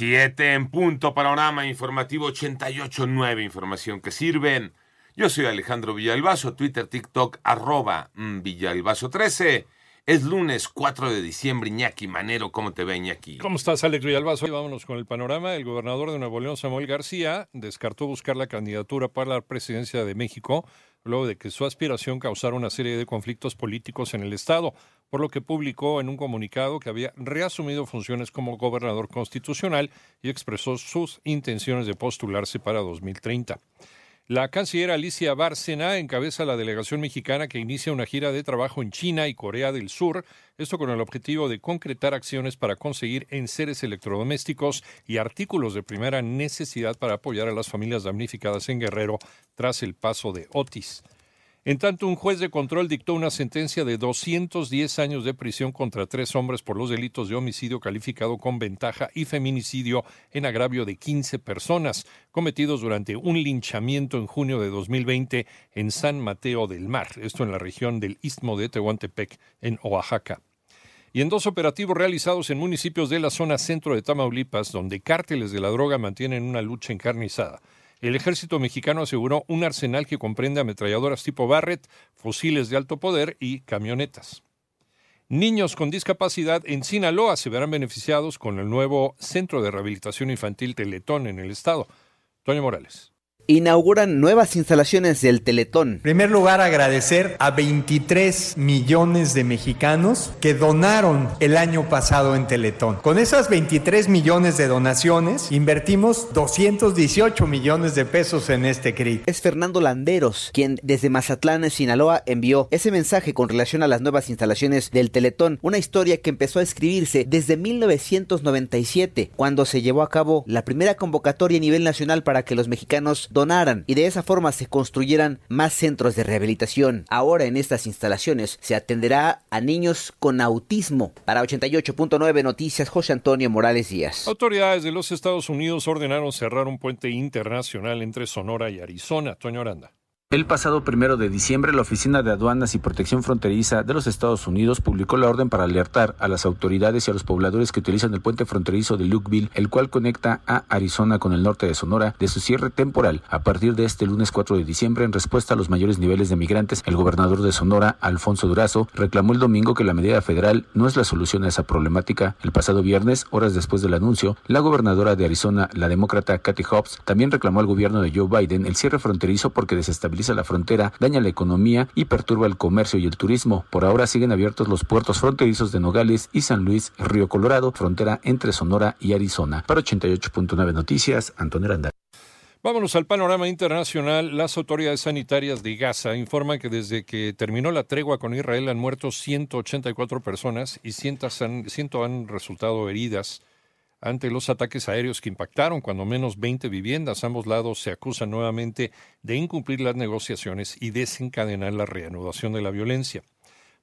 Siete en punto, panorama informativo 88.9, información que sirven. Yo soy Alejandro Villalbazo, Twitter, TikTok, arroba mm, Villalbazo13. Es lunes 4 de diciembre, Iñaki Manero, ¿cómo te ve Iñaki? ¿Cómo estás, Alex Villalbazo? Vámonos con el panorama. El gobernador de Nuevo León, Samuel García, descartó buscar la candidatura para la presidencia de México luego de que su aspiración causara una serie de conflictos políticos en el Estado, por lo que publicó en un comunicado que había reasumido funciones como gobernador constitucional y expresó sus intenciones de postularse para 2030. La canciller Alicia Bárcena encabeza la delegación mexicana que inicia una gira de trabajo en China y Corea del Sur, esto con el objetivo de concretar acciones para conseguir enseres electrodomésticos y artículos de primera necesidad para apoyar a las familias damnificadas en Guerrero tras el paso de Otis. En tanto, un juez de control dictó una sentencia de 210 años de prisión contra tres hombres por los delitos de homicidio calificado con ventaja y feminicidio en agravio de 15 personas, cometidos durante un linchamiento en junio de 2020 en San Mateo del Mar, esto en la región del Istmo de Tehuantepec, en Oaxaca y en dos operativos realizados en municipios de la zona centro de Tamaulipas, donde cárteles de la droga mantienen una lucha encarnizada. El ejército mexicano aseguró un arsenal que comprende ametralladoras tipo Barrett, fusiles de alto poder y camionetas. Niños con discapacidad en Sinaloa se verán beneficiados con el nuevo Centro de Rehabilitación Infantil Teletón en el estado. Toño Morales inauguran nuevas instalaciones del Teletón. En primer lugar, agradecer a 23 millones de mexicanos que donaron el año pasado en Teletón. Con esas 23 millones de donaciones, invertimos 218 millones de pesos en este CRI. Es Fernando Landeros, quien desde Mazatlán, Sinaloa, envió ese mensaje con relación a las nuevas instalaciones del Teletón, una historia que empezó a escribirse desde 1997, cuando se llevó a cabo la primera convocatoria a nivel nacional para que los mexicanos donaran y de esa forma se construyeran más centros de rehabilitación. Ahora en estas instalaciones se atenderá a niños con autismo. Para 88.9 Noticias, José Antonio Morales Díaz. Autoridades de los Estados Unidos ordenaron cerrar un puente internacional entre Sonora y Arizona. Toño Aranda. El pasado primero de diciembre, la Oficina de Aduanas y Protección Fronteriza de los Estados Unidos publicó la orden para alertar a las autoridades y a los pobladores que utilizan el puente fronterizo de Lukeville, el cual conecta a Arizona con el norte de Sonora, de su cierre temporal a partir de este lunes 4 de diciembre en respuesta a los mayores niveles de migrantes. El gobernador de Sonora, Alfonso Durazo, reclamó el domingo que la medida federal no es la solución a esa problemática. El pasado viernes, horas después del anuncio, la gobernadora de Arizona, la demócrata Kathy Hobbs, también reclamó al gobierno de Joe Biden el cierre fronterizo porque desestabiliza la frontera, daña la economía y perturba el comercio y el turismo. Por ahora siguen abiertos los puertos fronterizos de Nogales y San Luis, Río Colorado, frontera entre Sonora y Arizona. Para 88.9 Noticias, Antonio Aranda. Vámonos al panorama internacional. Las autoridades sanitarias de Gaza informan que desde que terminó la tregua con Israel han muerto 184 personas y 100 han, 100 han resultado heridas ante los ataques aéreos que impactaron cuando menos 20 viviendas. Ambos lados se acusan nuevamente de incumplir las negociaciones y desencadenar la reanudación de la violencia.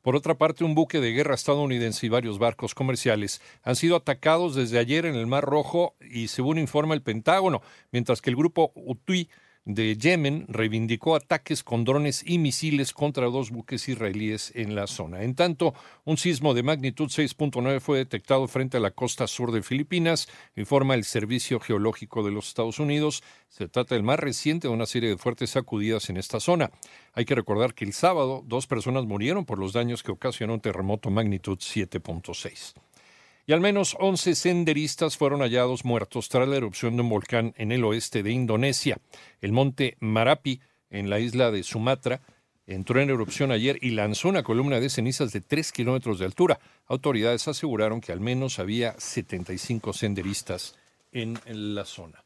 Por otra parte, un buque de guerra estadounidense y varios barcos comerciales han sido atacados desde ayer en el Mar Rojo y según informa el Pentágono, mientras que el grupo Houthi de Yemen reivindicó ataques con drones y misiles contra dos buques israelíes en la zona. En tanto, un sismo de magnitud 6.9 fue detectado frente a la costa sur de Filipinas, informa el Servicio Geológico de los Estados Unidos. Se trata del más reciente de una serie de fuertes sacudidas en esta zona. Hay que recordar que el sábado dos personas murieron por los daños que ocasionó un terremoto magnitud 7.6 y al menos 11 senderistas fueron hallados muertos tras la erupción de un volcán en el oeste de Indonesia. El monte Marapi, en la isla de Sumatra, entró en erupción ayer y lanzó una columna de cenizas de 3 kilómetros de altura. Autoridades aseguraron que al menos había 75 senderistas en la zona.